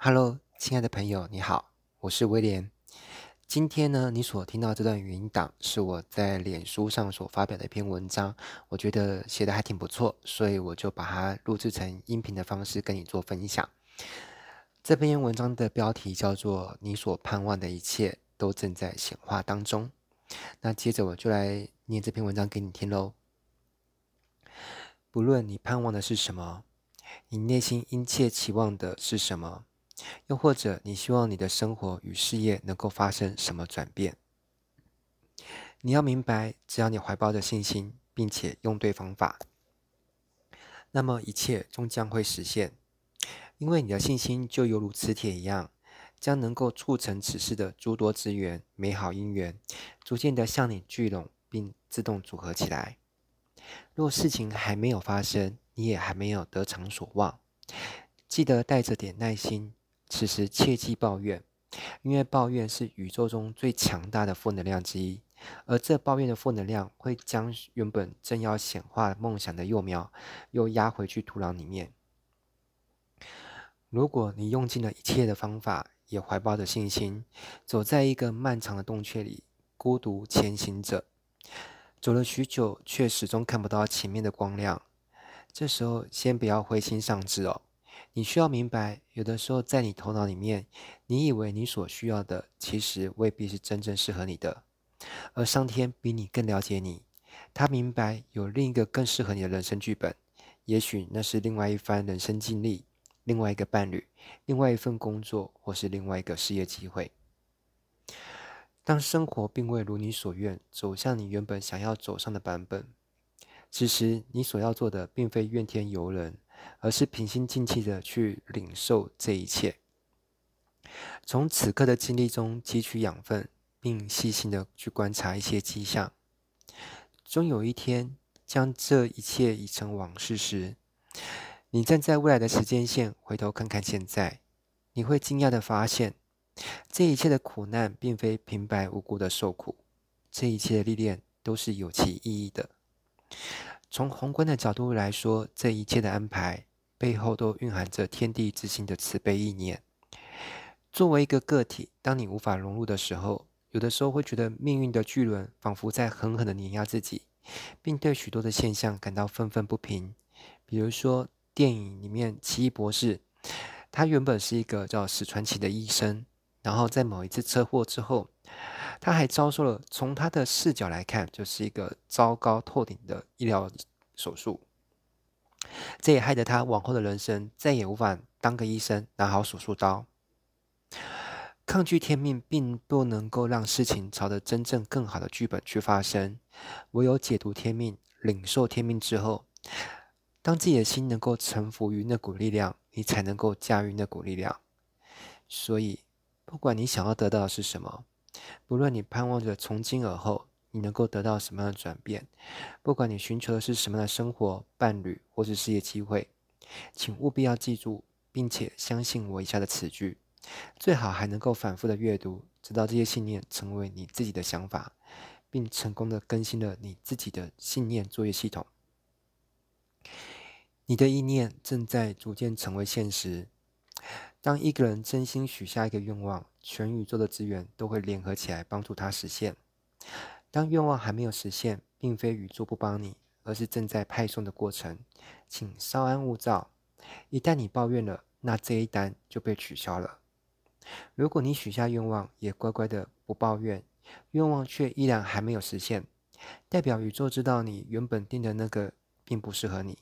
Hello，亲爱的朋友，你好，我是威廉。今天呢，你所听到这段语音档是我在脸书上所发表的一篇文章，我觉得写的还挺不错，所以我就把它录制成音频的方式跟你做分享。这篇文章的标题叫做“你所盼望的一切都正在显化当中”。那接着我就来念这篇文章给你听喽。不论你盼望的是什么，你内心殷切期望的是什么。又或者，你希望你的生活与事业能够发生什么转变？你要明白，只要你怀抱着信心，并且用对方法，那么一切终将会实现。因为你的信心就犹如磁铁一样，将能够促成此事的诸多资源、美好因缘，逐渐的向你聚拢，并自动组合起来。若事情还没有发生，你也还没有得偿所望，记得带着点耐心。此时切忌抱怨，因为抱怨是宇宙中最强大的负能量之一，而这抱怨的负能量会将原本正要显化梦想的幼苗又压回去土壤里面。如果你用尽了一切的方法，也怀抱着信心，走在一个漫长的洞穴里，孤独前行着，走了许久，却始终看不到前面的光亮，这时候先不要灰心丧志哦。你需要明白，有的时候在你头脑里面，你以为你所需要的，其实未必是真正适合你的。而上天比你更了解你，他明白有另一个更适合你的人生剧本。也许那是另外一番人生经历，另外一个伴侣，另外一份工作，或是另外一个事业机会。当生活并未如你所愿，走向你原本想要走上的版本，此时你所要做的，并非怨天尤人。而是平心静气的去领受这一切，从此刻的经历中汲取养分，并细心的去观察一些迹象。终有一天，将这一切已成往事时，你站在未来的时间线，回头看看现在，你会惊讶的发现，这一切的苦难并非平白无故的受苦，这一切的历练都是有其意义的。从宏观的角度来说，这一切的安排背后都蕴含着天地之心的慈悲意念。作为一个个体，当你无法融入的时候，有的时候会觉得命运的巨轮仿佛在狠狠的碾压自己，并对许多的现象感到愤愤不平。比如说，电影里面奇异博士，他原本是一个叫史传奇的医生，然后在某一次车祸之后。他还遭受了，从他的视角来看，就是一个糟糕透顶的医疗手术。这也害得他往后的人生再也无法当个医生，拿好手术刀。抗拒天命，并不能够让事情朝着真正更好的剧本去发生。唯有解读天命，领受天命之后，当自己的心能够臣服于那股力量，你才能够驾驭那股力量。所以，不管你想要得到的是什么。不论你盼望着从今而后你能够得到什么样的转变，不管你寻求的是什么样的生活、伴侣或是事业机会，请务必要记住，并且相信我以下的词句，最好还能够反复的阅读，直到这些信念成为你自己的想法，并成功的更新了你自己的信念作业系统。你的意念正在逐渐成为现实。当一个人真心许下一个愿望，全宇宙的资源都会联合起来帮助他实现。当愿望还没有实现，并非宇宙不帮你，而是正在派送的过程，请稍安勿躁。一旦你抱怨了，那这一单就被取消了。如果你许下愿望，也乖乖的不抱怨，愿望却依然还没有实现，代表宇宙知道你原本定的那个并不适合你，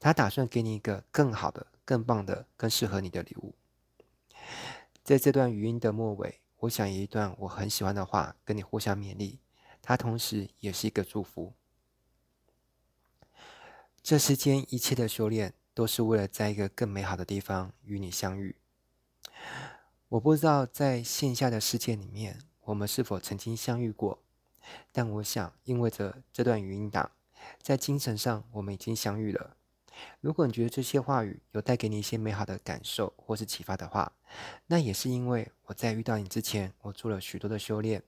他打算给你一个更好的、更棒的、更适合你的礼物。在这段语音的末尾，我想一段我很喜欢的话跟你互相勉励，它同时也是一个祝福。这世间一切的修炼，都是为了在一个更美好的地方与你相遇。我不知道在线下的世界里面，我们是否曾经相遇过，但我想，因为着这段语音档，在精神上我们已经相遇了。如果你觉得这些话语有带给你一些美好的感受或是启发的话，那也是因为我在遇到你之前，我做了许多的修炼，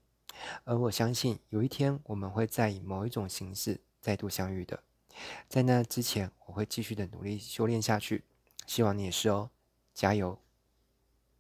而我相信有一天我们会在以某一种形式再度相遇的。在那之前，我会继续的努力修炼下去，希望你也是哦，加油！